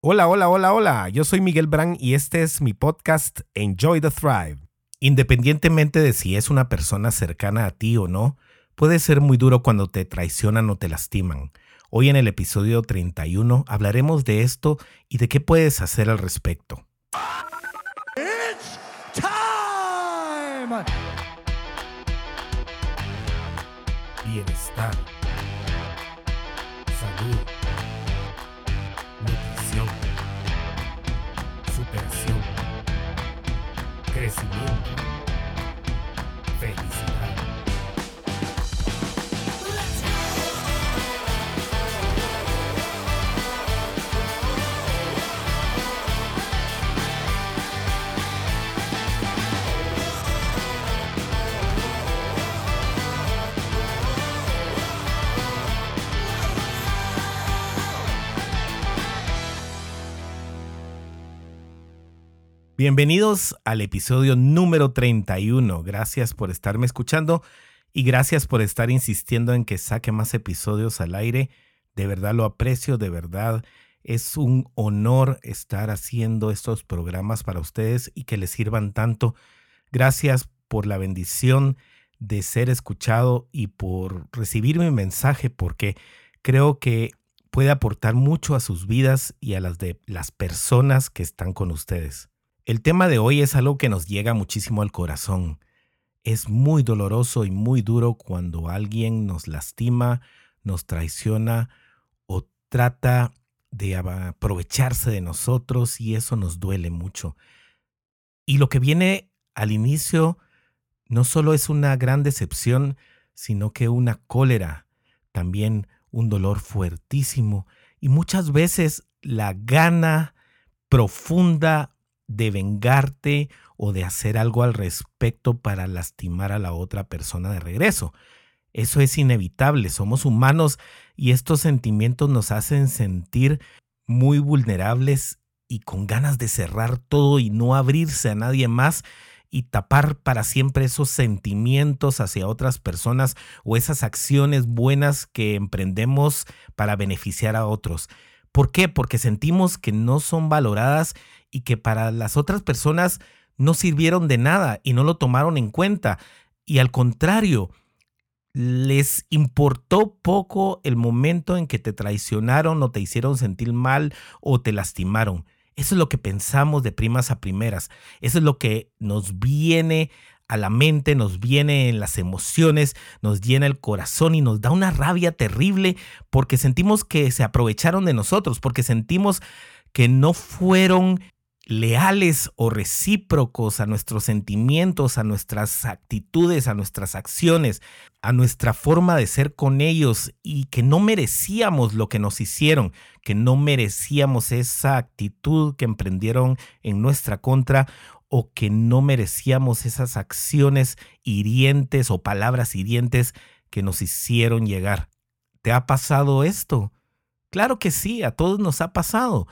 Hola, hola, hola, hola. Yo soy Miguel Brand y este es mi podcast Enjoy the Thrive. Independientemente de si es una persona cercana a ti o no, puede ser muy duro cuando te traicionan o te lastiman. Hoy en el episodio 31 hablaremos de esto y de qué puedes hacer al respecto. It's time! Bienestar. Bienvenidos al episodio número 31. Gracias por estarme escuchando y gracias por estar insistiendo en que saque más episodios al aire. De verdad lo aprecio, de verdad es un honor estar haciendo estos programas para ustedes y que les sirvan tanto. Gracias por la bendición de ser escuchado y por recibir mi mensaje porque creo que puede aportar mucho a sus vidas y a las de las personas que están con ustedes. El tema de hoy es algo que nos llega muchísimo al corazón. Es muy doloroso y muy duro cuando alguien nos lastima, nos traiciona o trata de aprovecharse de nosotros y eso nos duele mucho. Y lo que viene al inicio no solo es una gran decepción, sino que una cólera, también un dolor fuertísimo y muchas veces la gana profunda de vengarte o de hacer algo al respecto para lastimar a la otra persona de regreso. Eso es inevitable, somos humanos y estos sentimientos nos hacen sentir muy vulnerables y con ganas de cerrar todo y no abrirse a nadie más y tapar para siempre esos sentimientos hacia otras personas o esas acciones buenas que emprendemos para beneficiar a otros. ¿Por qué? Porque sentimos que no son valoradas y que para las otras personas no sirvieron de nada y no lo tomaron en cuenta. Y al contrario, les importó poco el momento en que te traicionaron o te hicieron sentir mal o te lastimaron. Eso es lo que pensamos de primas a primeras. Eso es lo que nos viene a la mente, nos viene en las emociones, nos llena el corazón y nos da una rabia terrible porque sentimos que se aprovecharon de nosotros, porque sentimos que no fueron leales o recíprocos a nuestros sentimientos, a nuestras actitudes, a nuestras acciones, a nuestra forma de ser con ellos y que no merecíamos lo que nos hicieron, que no merecíamos esa actitud que emprendieron en nuestra contra o que no merecíamos esas acciones hirientes o palabras hirientes que nos hicieron llegar. ¿Te ha pasado esto? Claro que sí, a todos nos ha pasado.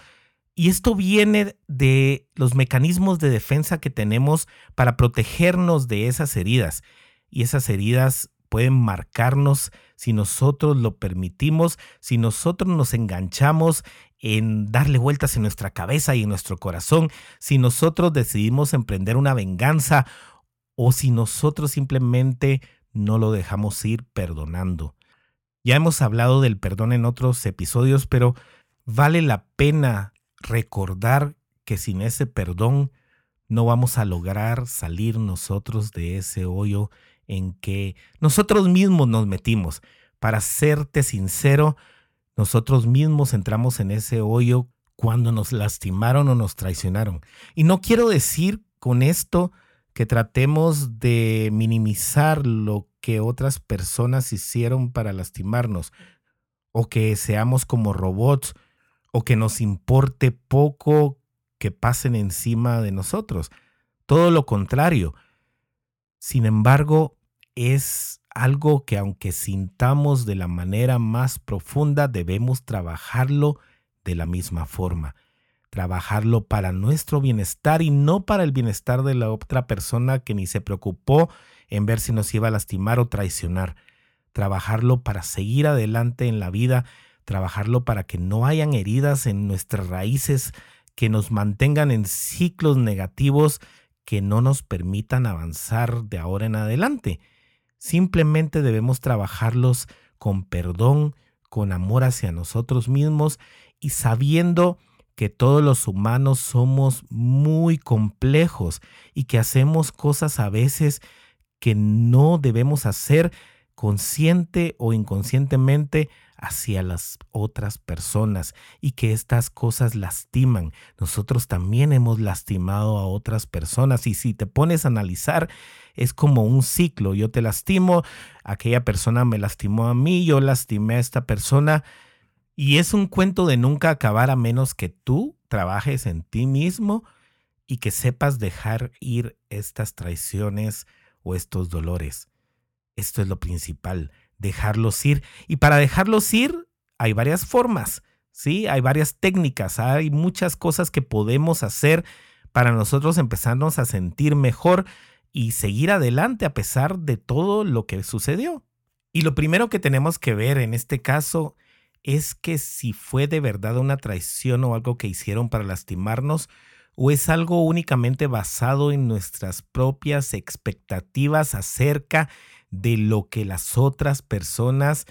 Y esto viene de los mecanismos de defensa que tenemos para protegernos de esas heridas. Y esas heridas pueden marcarnos si nosotros lo permitimos, si nosotros nos enganchamos en darle vueltas en nuestra cabeza y en nuestro corazón, si nosotros decidimos emprender una venganza o si nosotros simplemente no lo dejamos ir perdonando. Ya hemos hablado del perdón en otros episodios, pero vale la pena recordar que sin ese perdón no vamos a lograr salir nosotros de ese hoyo en que nosotros mismos nos metimos. Para serte sincero, nosotros mismos entramos en ese hoyo cuando nos lastimaron o nos traicionaron. Y no quiero decir con esto que tratemos de minimizar lo que otras personas hicieron para lastimarnos o que seamos como robots o que nos importe poco que pasen encima de nosotros. Todo lo contrario. Sin embargo, es algo que aunque sintamos de la manera más profunda, debemos trabajarlo de la misma forma. Trabajarlo para nuestro bienestar y no para el bienestar de la otra persona que ni se preocupó en ver si nos iba a lastimar o traicionar. Trabajarlo para seguir adelante en la vida trabajarlo para que no hayan heridas en nuestras raíces que nos mantengan en ciclos negativos que no nos permitan avanzar de ahora en adelante. Simplemente debemos trabajarlos con perdón, con amor hacia nosotros mismos y sabiendo que todos los humanos somos muy complejos y que hacemos cosas a veces que no debemos hacer consciente o inconscientemente hacia las otras personas y que estas cosas lastiman. Nosotros también hemos lastimado a otras personas y si te pones a analizar es como un ciclo. Yo te lastimo, aquella persona me lastimó a mí, yo lastimé a esta persona y es un cuento de nunca acabar a menos que tú trabajes en ti mismo y que sepas dejar ir estas traiciones o estos dolores. Esto es lo principal dejarlos ir. Y para dejarlos ir hay varias formas, ¿sí? Hay varias técnicas, hay muchas cosas que podemos hacer para nosotros empezarnos a sentir mejor y seguir adelante a pesar de todo lo que sucedió. Y lo primero que tenemos que ver en este caso es que si fue de verdad una traición o algo que hicieron para lastimarnos, o es algo únicamente basado en nuestras propias expectativas acerca de lo que las otras personas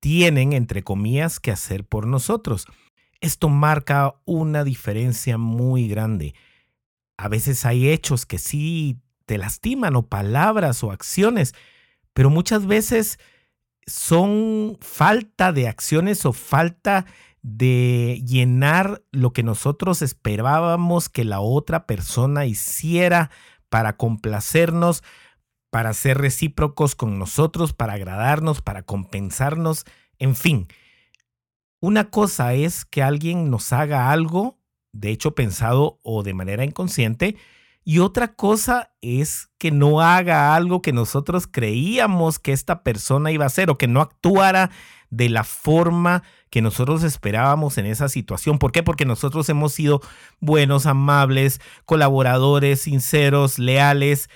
tienen, entre comillas, que hacer por nosotros. Esto marca una diferencia muy grande. A veces hay hechos que sí te lastiman o palabras o acciones, pero muchas veces son falta de acciones o falta de llenar lo que nosotros esperábamos que la otra persona hiciera para complacernos para ser recíprocos con nosotros, para agradarnos, para compensarnos, en fin. Una cosa es que alguien nos haga algo, de hecho pensado o de manera inconsciente, y otra cosa es que no haga algo que nosotros creíamos que esta persona iba a hacer o que no actuara de la forma que nosotros esperábamos en esa situación. ¿Por qué? Porque nosotros hemos sido buenos, amables, colaboradores, sinceros, leales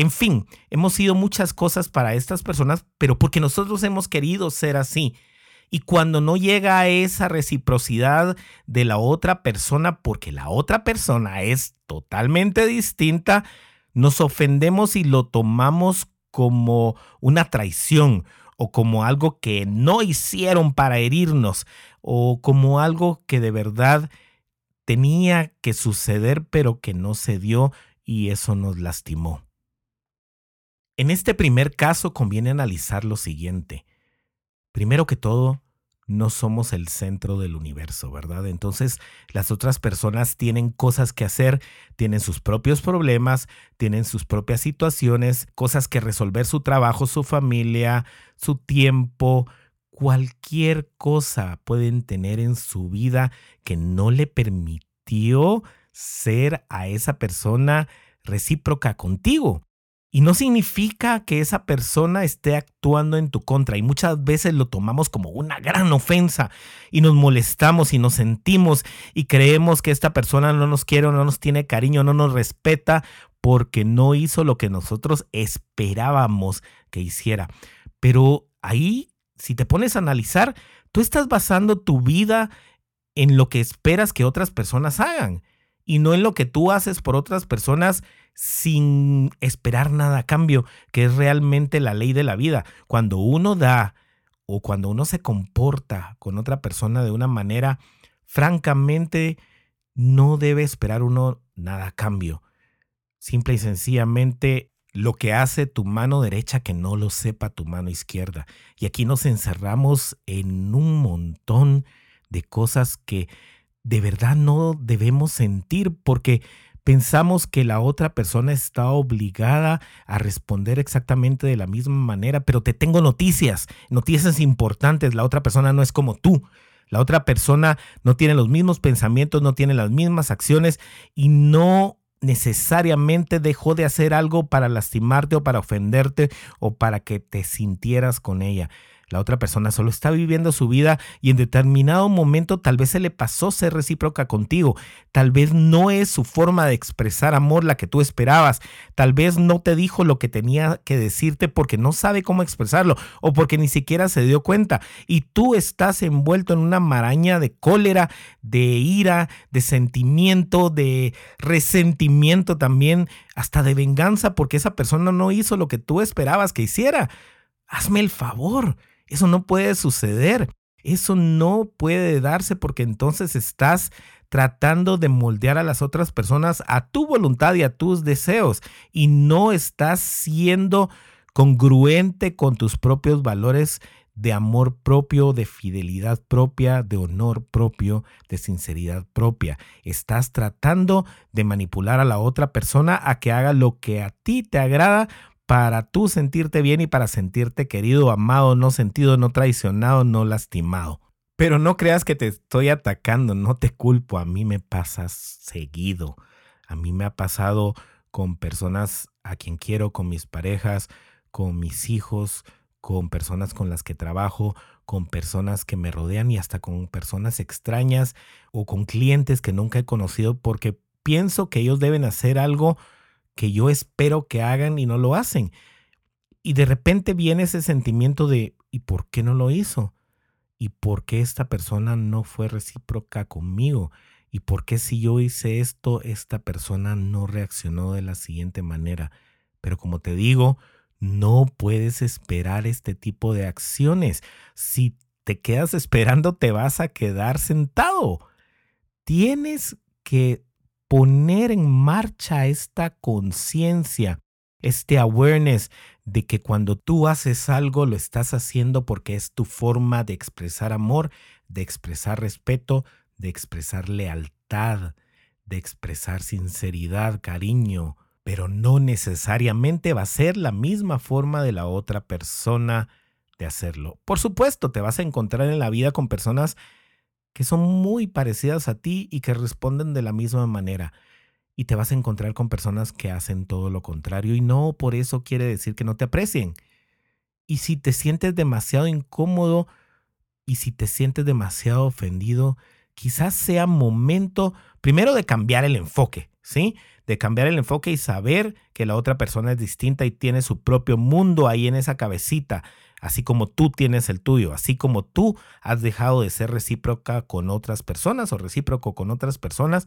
en fin, hemos sido muchas cosas para estas personas, pero porque nosotros hemos querido ser así. Y cuando no llega a esa reciprocidad de la otra persona, porque la otra persona es totalmente distinta, nos ofendemos y lo tomamos como una traición o como algo que no hicieron para herirnos o como algo que de verdad tenía que suceder pero que no se dio y eso nos lastimó. En este primer caso conviene analizar lo siguiente. Primero que todo, no somos el centro del universo, ¿verdad? Entonces, las otras personas tienen cosas que hacer, tienen sus propios problemas, tienen sus propias situaciones, cosas que resolver, su trabajo, su familia, su tiempo, cualquier cosa pueden tener en su vida que no le permitió ser a esa persona recíproca contigo. Y no significa que esa persona esté actuando en tu contra y muchas veces lo tomamos como una gran ofensa y nos molestamos y nos sentimos y creemos que esta persona no nos quiere no nos tiene cariño, no nos respeta porque no hizo lo que nosotros esperábamos que hiciera. Pero ahí, si te pones a analizar, tú estás basando tu vida en lo que esperas que otras personas hagan y no en lo que tú haces por otras personas sin esperar nada a cambio, que es realmente la ley de la vida. Cuando uno da o cuando uno se comporta con otra persona de una manera, francamente, no debe esperar uno nada a cambio. Simple y sencillamente lo que hace tu mano derecha que no lo sepa tu mano izquierda. Y aquí nos encerramos en un montón de cosas que de verdad no debemos sentir porque pensamos que la otra persona está obligada a responder exactamente de la misma manera, pero te tengo noticias, noticias importantes, la otra persona no es como tú. La otra persona no tiene los mismos pensamientos, no tiene las mismas acciones y no necesariamente dejó de hacer algo para lastimarte o para ofenderte o para que te sintieras con ella. La otra persona solo está viviendo su vida y en determinado momento tal vez se le pasó ser recíproca contigo. Tal vez no es su forma de expresar amor la que tú esperabas. Tal vez no te dijo lo que tenía que decirte porque no sabe cómo expresarlo o porque ni siquiera se dio cuenta. Y tú estás envuelto en una maraña de cólera, de ira, de sentimiento, de resentimiento también, hasta de venganza porque esa persona no hizo lo que tú esperabas que hiciera. Hazme el favor. Eso no puede suceder. Eso no puede darse porque entonces estás tratando de moldear a las otras personas a tu voluntad y a tus deseos y no estás siendo congruente con tus propios valores de amor propio, de fidelidad propia, de honor propio, de sinceridad propia. Estás tratando de manipular a la otra persona a que haga lo que a ti te agrada para tú sentirte bien y para sentirte querido, amado, no sentido, no traicionado, no lastimado. Pero no creas que te estoy atacando, no te culpo, a mí me pasa seguido. A mí me ha pasado con personas a quien quiero, con mis parejas, con mis hijos, con personas con las que trabajo, con personas que me rodean y hasta con personas extrañas o con clientes que nunca he conocido porque pienso que ellos deben hacer algo que yo espero que hagan y no lo hacen. Y de repente viene ese sentimiento de ¿y por qué no lo hizo? ¿Y por qué esta persona no fue recíproca conmigo? ¿Y por qué si yo hice esto, esta persona no reaccionó de la siguiente manera? Pero como te digo, no puedes esperar este tipo de acciones. Si te quedas esperando, te vas a quedar sentado. Tienes que poner en marcha esta conciencia, este awareness de que cuando tú haces algo lo estás haciendo porque es tu forma de expresar amor, de expresar respeto, de expresar lealtad, de expresar sinceridad, cariño, pero no necesariamente va a ser la misma forma de la otra persona de hacerlo. Por supuesto, te vas a encontrar en la vida con personas que son muy parecidas a ti y que responden de la misma manera. Y te vas a encontrar con personas que hacen todo lo contrario y no por eso quiere decir que no te aprecien. Y si te sientes demasiado incómodo y si te sientes demasiado ofendido, quizás sea momento primero de cambiar el enfoque, ¿sí? De cambiar el enfoque y saber que la otra persona es distinta y tiene su propio mundo ahí en esa cabecita así como tú tienes el tuyo, así como tú has dejado de ser recíproca con otras personas o recíproco con otras personas,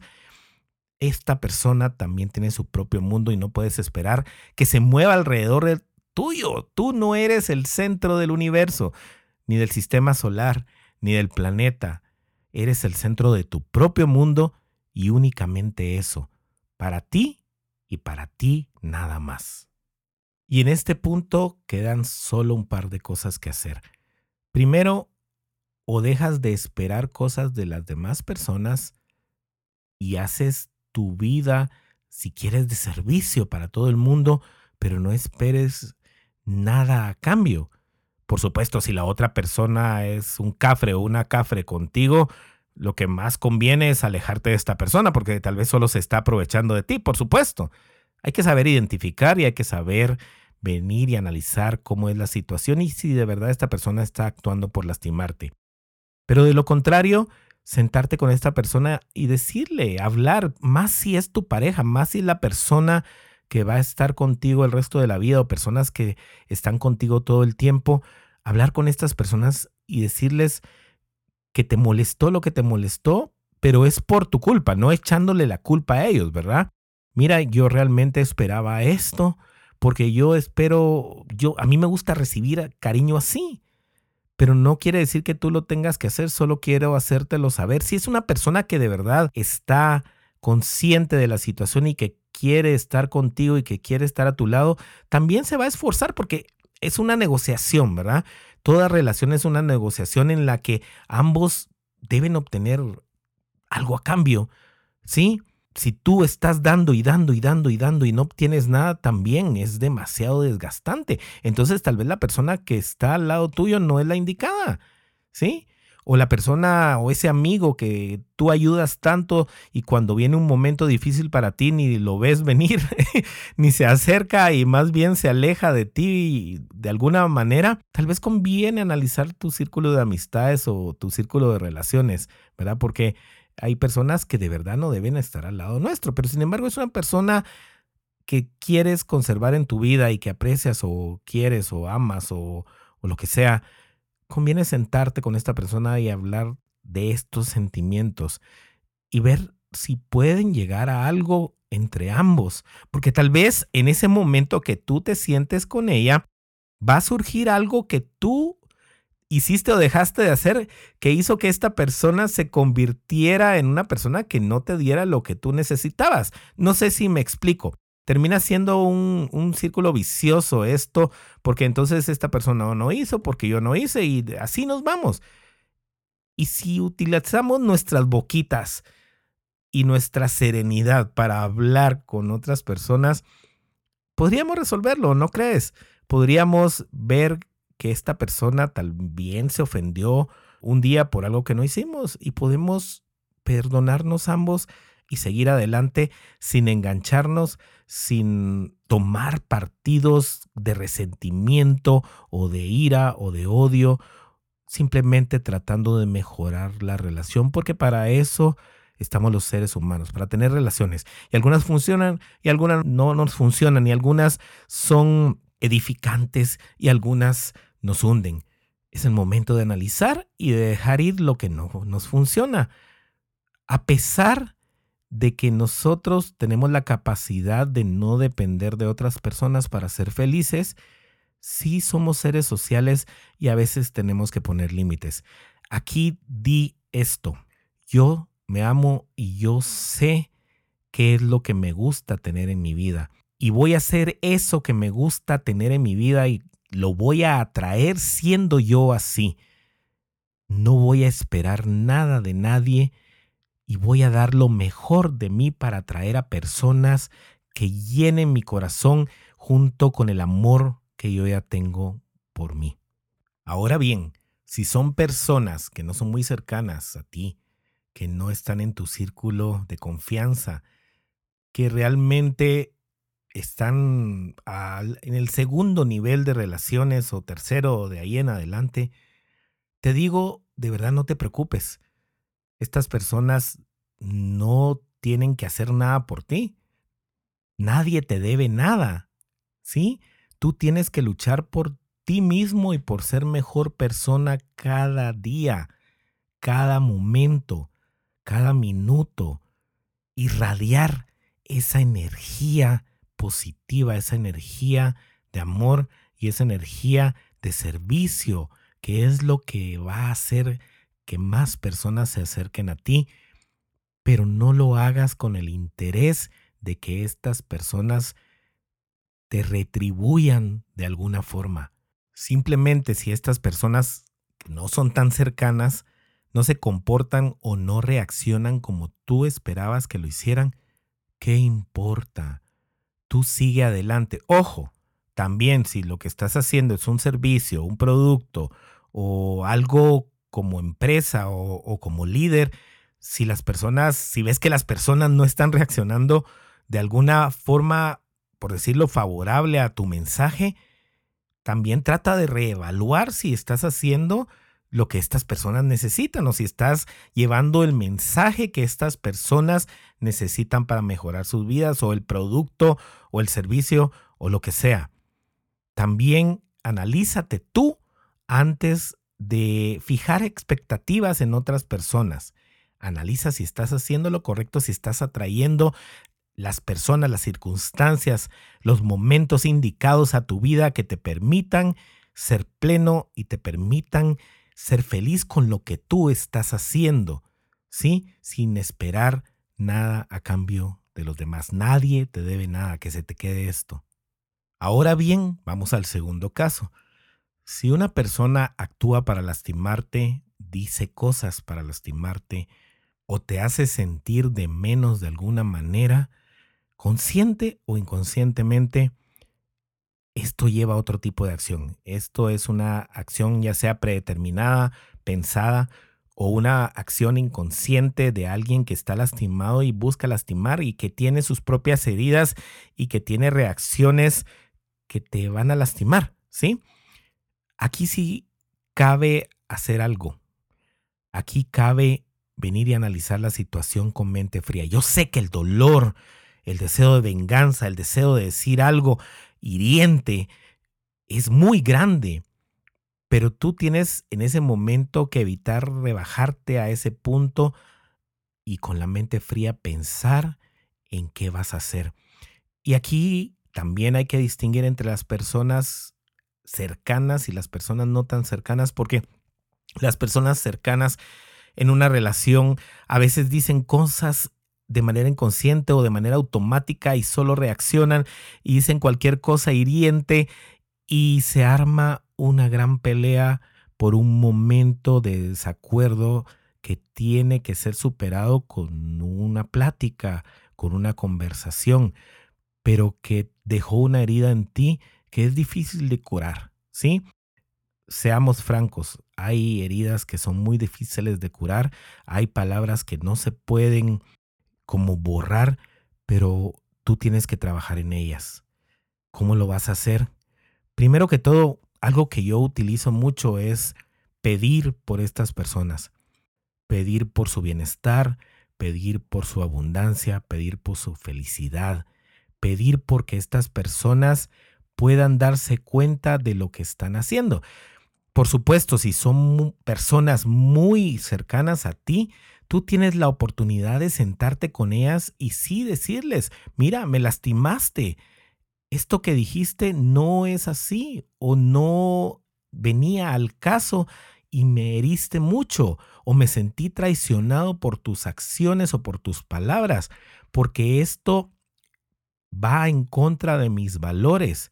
esta persona también tiene su propio mundo y no puedes esperar que se mueva alrededor del tuyo. Tú no eres el centro del universo, ni del sistema solar, ni del planeta. Eres el centro de tu propio mundo y únicamente eso, para ti y para ti nada más. Y en este punto quedan solo un par de cosas que hacer. Primero, o dejas de esperar cosas de las demás personas y haces tu vida, si quieres, de servicio para todo el mundo, pero no esperes nada a cambio. Por supuesto, si la otra persona es un cafre o una cafre contigo, lo que más conviene es alejarte de esta persona porque tal vez solo se está aprovechando de ti, por supuesto. Hay que saber identificar y hay que saber venir y analizar cómo es la situación y si de verdad esta persona está actuando por lastimarte. Pero de lo contrario, sentarte con esta persona y decirle, hablar, más si es tu pareja, más si es la persona que va a estar contigo el resto de la vida o personas que están contigo todo el tiempo, hablar con estas personas y decirles que te molestó lo que te molestó, pero es por tu culpa, no echándole la culpa a ellos, ¿verdad? Mira, yo realmente esperaba esto, porque yo espero, yo a mí me gusta recibir cariño así, pero no quiere decir que tú lo tengas que hacer, solo quiero hacértelo saber. Si es una persona que de verdad está consciente de la situación y que quiere estar contigo y que quiere estar a tu lado, también se va a esforzar porque es una negociación, ¿verdad? Toda relación es una negociación en la que ambos deben obtener algo a cambio, ¿sí? Si tú estás dando y dando y dando y dando y no obtienes nada, también es demasiado desgastante. Entonces tal vez la persona que está al lado tuyo no es la indicada, ¿sí? o la persona o ese amigo que tú ayudas tanto y cuando viene un momento difícil para ti ni lo ves venir, ni se acerca y más bien se aleja de ti de alguna manera, tal vez conviene analizar tu círculo de amistades o tu círculo de relaciones, ¿verdad? Porque hay personas que de verdad no deben estar al lado nuestro, pero sin embargo es una persona que quieres conservar en tu vida y que aprecias o quieres o amas o, o lo que sea conviene sentarte con esta persona y hablar de estos sentimientos y ver si pueden llegar a algo entre ambos, porque tal vez en ese momento que tú te sientes con ella, va a surgir algo que tú hiciste o dejaste de hacer que hizo que esta persona se convirtiera en una persona que no te diera lo que tú necesitabas. No sé si me explico termina siendo un, círculo vicioso esto, porque entonces esta persona no hizo, porque yo no hice, y así nos vamos. Y si utilizamos nuestras boquitas y nuestra serenidad para hablar con otras personas, podríamos resolverlo, ¿no crees? Podríamos ver que esta persona también se ofendió un día por algo que no hicimos y podemos perdonarnos ambos y seguir adelante sin engancharnos, sin tomar partidos de resentimiento o de ira o de odio, simplemente tratando de mejorar la relación, porque para eso estamos los seres humanos, para tener relaciones. Y algunas funcionan y algunas no nos funcionan, y algunas son edificantes y algunas nos hunden. Es el momento de analizar y de dejar ir lo que no nos funciona. A pesar de que nosotros tenemos la capacidad de no depender de otras personas para ser felices, sí somos seres sociales y a veces tenemos que poner límites. Aquí di esto, yo me amo y yo sé qué es lo que me gusta tener en mi vida. Y voy a hacer eso que me gusta tener en mi vida y lo voy a atraer siendo yo así. No voy a esperar nada de nadie y voy a dar lo mejor de mí para atraer a personas que llenen mi corazón junto con el amor que yo ya tengo por mí. Ahora bien, si son personas que no son muy cercanas a ti, que no están en tu círculo de confianza, que realmente están en el segundo nivel de relaciones o tercero o de ahí en adelante, te digo, de verdad no te preocupes estas personas no tienen que hacer nada por ti. Nadie te debe nada. ¿Sí? Tú tienes que luchar por ti mismo y por ser mejor persona cada día, cada momento, cada minuto. Irradiar esa energía positiva, esa energía de amor y esa energía de servicio, que es lo que va a hacer que más personas se acerquen a ti, pero no lo hagas con el interés de que estas personas te retribuyan de alguna forma. Simplemente si estas personas no son tan cercanas, no se comportan o no reaccionan como tú esperabas que lo hicieran, ¿qué importa? Tú sigue adelante. Ojo, también si lo que estás haciendo es un servicio, un producto o algo como empresa o, como líder, si las personas, si ves que las personas no están reaccionando de alguna forma, por decirlo, favorable a tu mensaje, también trata de reevaluar si estás haciendo lo que estas personas necesitan o si estás llevando el mensaje que estas personas necesitan para mejorar sus vidas o el producto o el servicio o lo que sea. También analízate tú antes de fijar expectativas en otras personas. Analiza si estás haciendo lo correcto, si estás atrayendo las personas, las circunstancias, los momentos indicados a tu vida que te permitan ser pleno y te permitan ser feliz con lo que tú estás haciendo, ¿sí? Sin esperar nada a cambio de los demás. Nadie te debe nada, que se te quede esto. Ahora bien, vamos al segundo caso. Si una persona actúa para lastimarte, dice cosas para lastimarte o te hace sentir de menos de alguna manera, consciente o inconscientemente, esto lleva a otro tipo de acción. Esto es una acción ya sea predeterminada, pensada o una acción inconsciente de alguien que está lastimado y busca lastimar y que tiene sus propias heridas y que tiene reacciones que te van a lastimar, ¿sí? Aquí sí cabe hacer algo. Aquí cabe venir y analizar la situación con mente fría. Yo sé que el dolor, el deseo de venganza, el deseo de decir algo hiriente es muy grande pero tú tienes en ese momento que evitar rebajarte a ese punto y con la mente fría pensar en qué vas a hacer. Y aquí también hay que distinguir entre las personas cercanas y las personas no tan cercanas, porque las personas cercanas en una relación a veces dicen cosas de manera inconsciente o de manera automática y solo reaccionan y dicen cualquier cosa hiriente y se arma una gran pelea por un momento de desacuerdo que tiene que ser superado con una plática, con una conversación, pero que dejó una herida en ti que es difícil de curar, ¿sí? Seamos francos, hay heridas que son muy difíciles de curar, hay palabras que no se pueden como borrar, pero tú tienes que trabajar en ellas. ¿Cómo lo vas a hacer? Primero que todo, algo que yo utilizo mucho es pedir por estas personas, pedir por su bienestar, pedir por su abundancia, pedir por su felicidad, pedir porque estas personas puedan darse cuenta de lo que están haciendo. Por supuesto, si son personas muy cercanas a ti, tú tienes la oportunidad de sentarte con ellas y sí decirles, mira, me lastimaste, esto que dijiste no es así o no venía al caso y me heriste mucho o me sentí traicionado por tus acciones o por tus palabras, porque esto va en contra de mis valores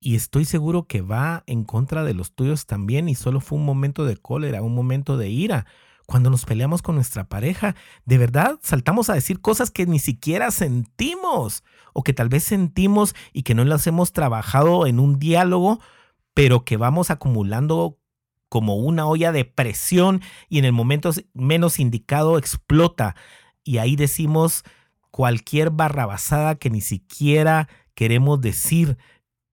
y estoy seguro que va en contra de los tuyos también y solo fue un momento de cólera, un momento de ira, cuando nos peleamos con nuestra pareja, de verdad saltamos a decir cosas que ni siquiera sentimos o que tal vez sentimos y que no las hemos trabajado en un diálogo, pero que vamos acumulando como una olla de presión y en el momento menos indicado explota. Y ahí decimos cualquier barrabasada que ni siquiera queremos decir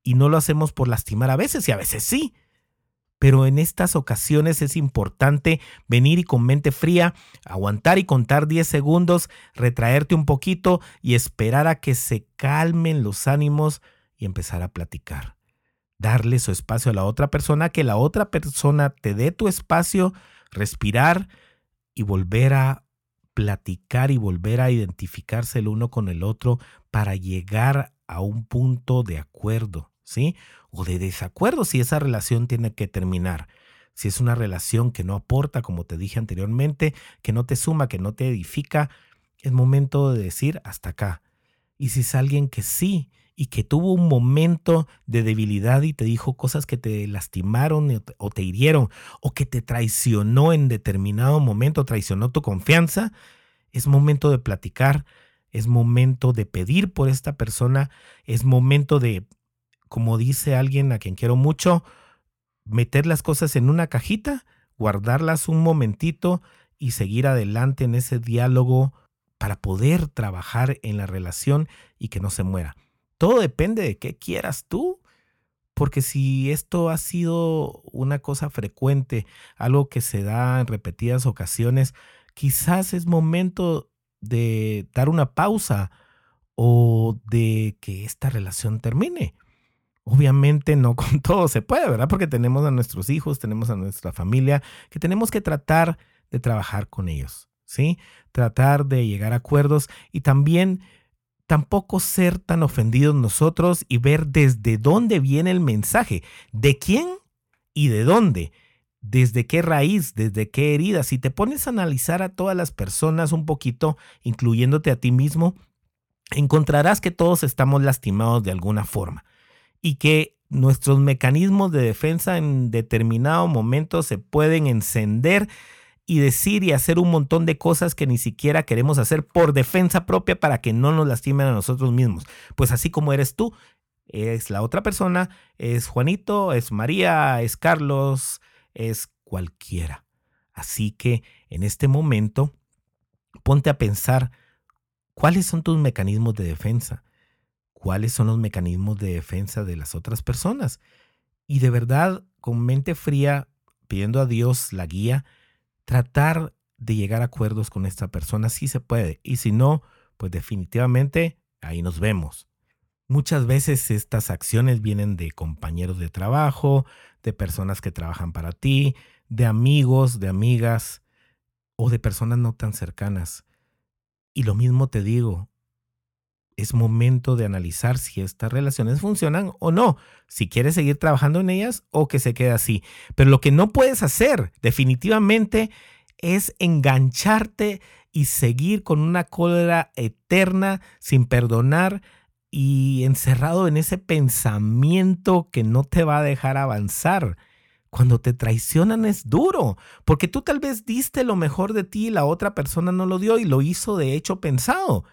y no lo hacemos por lastimar a veces y a veces sí pero en estas ocasiones es importante venir y con mente fría, aguantar y contar 10 segundos, retraerte un poquito y esperar a que se calmen los ánimos y empezar a platicar. Darle su espacio a la otra persona, que la otra persona te dé tu espacio, respirar y volver a platicar y volver a identificarse el uno con el otro para llegar a un punto de acuerdo. ¿Sí? O de desacuerdo si esa relación tiene que terminar. Si es una relación que no aporta, como te dije anteriormente, que no te suma, que no te edifica, es momento de decir hasta acá. Y si es alguien que sí y que tuvo un momento de debilidad y te dijo cosas que te lastimaron o te hirieron o que te traicionó en determinado momento, traicionó tu confianza, es momento de platicar, es momento de pedir por esta persona, es momento de como dice alguien a quien quiero mucho, meter las cosas en una cajita, guardarlas un momentito y seguir adelante en ese diálogo para poder trabajar en la relación y que no se muera. Todo depende de qué quieras tú, porque si esto ha sido una cosa frecuente, algo que se da en repetidas ocasiones, quizás es momento de dar una pausa o de que esta relación termine. Obviamente no con todo se puede, ¿verdad? Porque tenemos a nuestros hijos, tenemos a nuestra familia, que tenemos que tratar de trabajar con ellos, ¿sí? Tratar de llegar a acuerdos y también tampoco ser tan ofendidos nosotros y ver desde dónde viene el mensaje, de quién y de dónde, desde qué raíz, desde qué herida. Si te pones a analizar a todas las personas un poquito, incluyéndote a ti mismo, encontrarás que todos estamos lastimados de alguna forma y que nuestros mecanismos de defensa en determinado momento se pueden encender y decir y hacer un montón de cosas que ni siquiera queremos hacer por defensa propia para que no nos lastimen a nosotros mismos. Pues así como eres tú, es la otra persona, es Juanito, es María, es Carlos, es cualquiera. Así que en este momento, ponte a pensar cuáles son tus mecanismos de defensa, cuáles son los mecanismos de defensa de las otras personas. Y de verdad, con mente fría, pidiendo a Dios la guía, tratar de llegar a acuerdos con esta persona si se puede. Y si no, pues definitivamente ahí nos vemos. Muchas veces estas acciones vienen de compañeros de trabajo, de personas que trabajan para ti, de amigos, de amigas o de personas no tan cercanas. Y lo mismo te digo, es momento de analizar si estas relaciones funcionan o no, si quieres seguir trabajando en ellas o que se quede así. Pero lo que no puedes hacer definitivamente es engancharte y seguir con una cólera eterna sin perdonar y encerrado en ese pensamiento que no te va a dejar avanzar. Cuando te traicionan es duro, porque tú tal vez diste lo mejor de ti y la otra persona no lo dio y lo hizo de hecho pensado.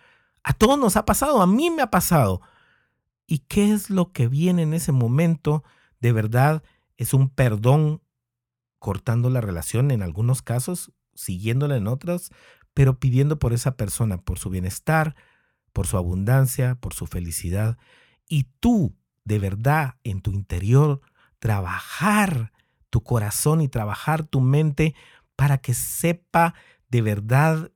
A todos nos ha pasado, a mí me ha pasado. ¿Y qué es lo que viene en ese momento? De verdad, es un perdón cortando la relación en algunos casos, siguiéndola en otros, pero pidiendo por esa persona, por su bienestar, por su abundancia, por su felicidad. Y tú, de verdad, en tu interior, trabajar tu corazón y trabajar tu mente para que sepa de verdad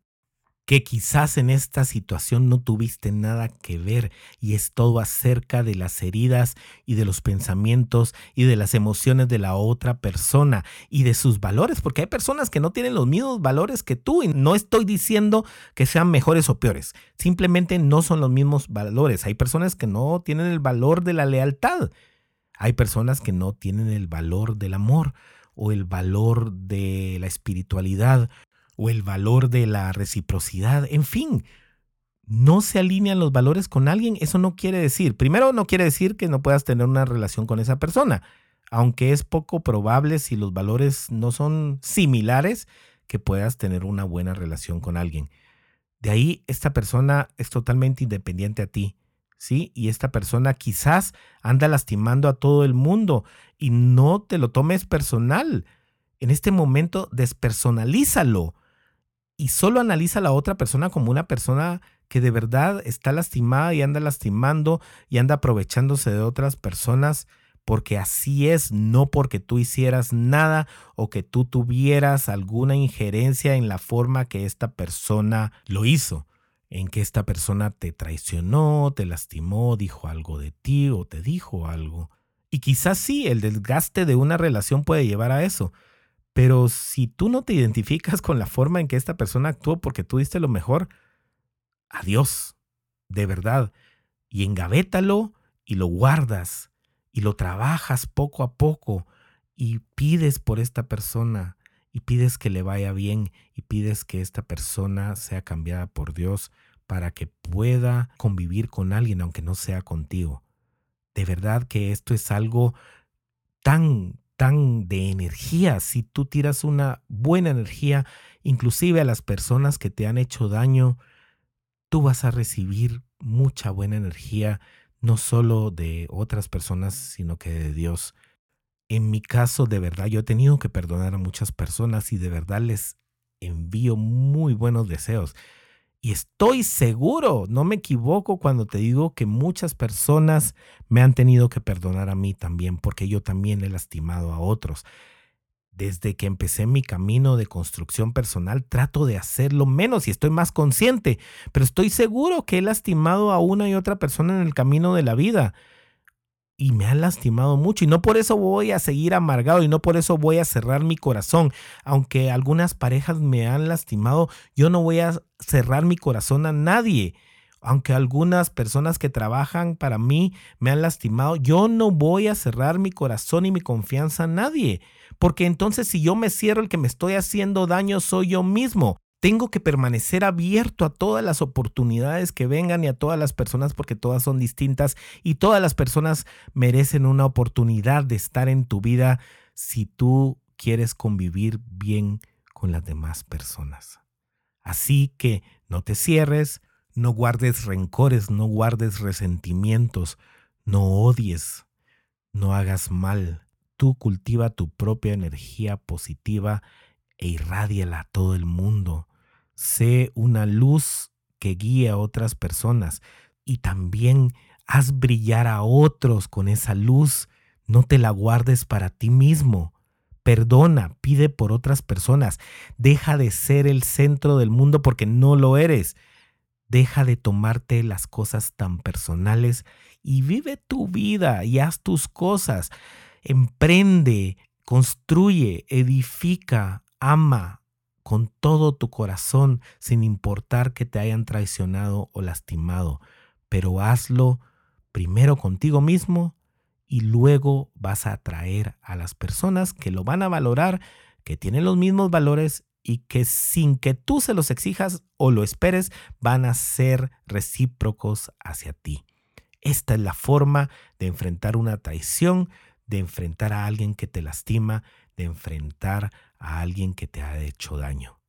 que quizás en esta situación no tuviste nada que ver y es todo acerca de las heridas y de los pensamientos y de las emociones de la otra persona y de sus valores, porque hay personas que no tienen los mismos valores que tú y no estoy diciendo que sean mejores o peores, simplemente no son los mismos valores. Hay personas que no tienen el valor de la lealtad, hay personas que no tienen el valor del amor o el valor de la espiritualidad o el valor de la reciprocidad, en fin, no se alinean los valores con alguien, eso no quiere decir, primero no quiere decir que no puedas tener una relación con esa persona, aunque es poco probable si los valores no son similares que puedas tener una buena relación con alguien. De ahí esta persona es totalmente independiente a ti, ¿sí? Y esta persona quizás anda lastimando a todo el mundo y no te lo tomes personal. En este momento despersonalízalo y solo analiza a la otra persona como una persona que de verdad está lastimada y anda lastimando y anda aprovechándose de otras personas porque así es, no porque tú hicieras nada o que tú tuvieras alguna injerencia en la forma que esta persona lo hizo, en que esta persona te traicionó, te lastimó, dijo algo de ti o te dijo algo. Y quizás sí, el desgaste de una relación puede llevar a eso, pero si tú no te identificas con la forma en que esta persona actuó porque tú diste lo mejor, adiós, de verdad. Y engavétalo y lo guardas y lo trabajas poco a poco y pides por esta persona y pides que le vaya bien y pides que esta persona sea cambiada por Dios para que pueda convivir con alguien aunque no sea contigo. De verdad que esto es algo tan, tan de energía, si tú tiras una buena energía, inclusive a las personas que te han hecho daño, tú vas a recibir mucha buena energía, no solo de otras personas, sino que de Dios. En mi caso, de verdad, yo he tenido que perdonar a muchas personas y de verdad les envío muy buenos deseos. Y estoy seguro, no me equivoco cuando te digo que muchas personas me han tenido que perdonar a mí también, porque yo también he lastimado a otros. Desde que empecé mi camino de construcción personal, trato de hacerlo menos y estoy más consciente, pero estoy seguro que he lastimado a una y otra persona en el camino de la vida y me han lastimado mucho y no por eso voy a seguir amargado y no por eso voy a cerrar mi corazón. Aunque algunas parejas me han lastimado, yo no voy a cerrar mi corazón a nadie. Aunque algunas personas que trabajan para mí me han lastimado, yo no voy a cerrar mi corazón y mi confianza a nadie. Porque entonces si yo me cierro, el que me estoy haciendo daño soy yo mismo. Tengo que permanecer abierto a todas las oportunidades que vengan y a todas las personas porque todas son distintas y todas las personas merecen una oportunidad de estar en tu vida si tú quieres convivir bien con las demás personas. Así que no te cierres, no guardes rencores, no guardes resentimientos, no odies, no hagas mal. Tú cultiva tu propia energía positiva e irradiala a todo el mundo. Sé una luz que guíe a otras personas y también haz brillar a otros con esa luz. No te la guardes para ti mismo. Perdona, pide por otras personas. Deja de ser el centro del mundo porque no lo eres. Deja de tomarte las cosas tan personales y vive tu vida y haz tus cosas. Emprende, construye, edifica, ama con todo tu corazón sin importar que te hayan traicionado o lastimado. Pero hazlo primero contigo mismo y luego vas a atraer a las personas que lo van a valorar, que tienen los mismos valores y que sin que tú se los exijas o lo esperes, van a ser recíprocos hacia ti. Esta es la forma de enfrentar una traición, de enfrentar a alguien que te lastima, de enfrentar a alguien que te ha hecho daño.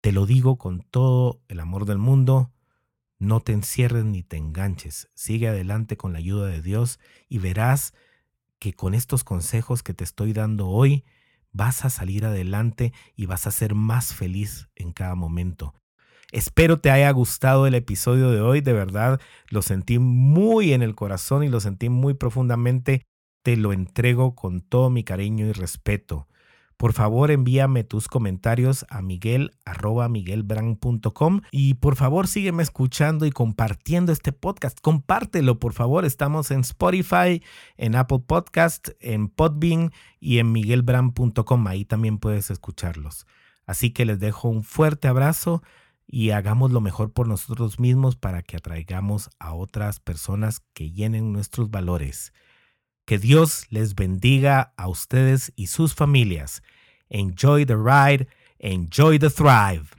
Te lo digo con todo el amor del mundo, no te encierres ni te enganches, sigue adelante con la ayuda de Dios y verás que con estos consejos que te estoy dando hoy, vas a salir adelante y vas a ser más feliz en cada momento. Espero te haya gustado el episodio de hoy, de verdad lo sentí muy en el corazón y lo sentí muy profundamente. Te lo entrego con todo mi cariño y respeto. Por favor, envíame tus comentarios a miguel y por favor sígueme escuchando y compartiendo este podcast. Compártelo, por favor. Estamos en Spotify, en Apple Podcast, en Podbean y en miguelbrand.com. Ahí también puedes escucharlos. Así que les dejo un fuerte abrazo y hagamos lo mejor por nosotros mismos para que atraigamos a otras personas que llenen nuestros valores. Que Dios les bendiga a ustedes y sus familias. Enjoy the ride, enjoy the thrive.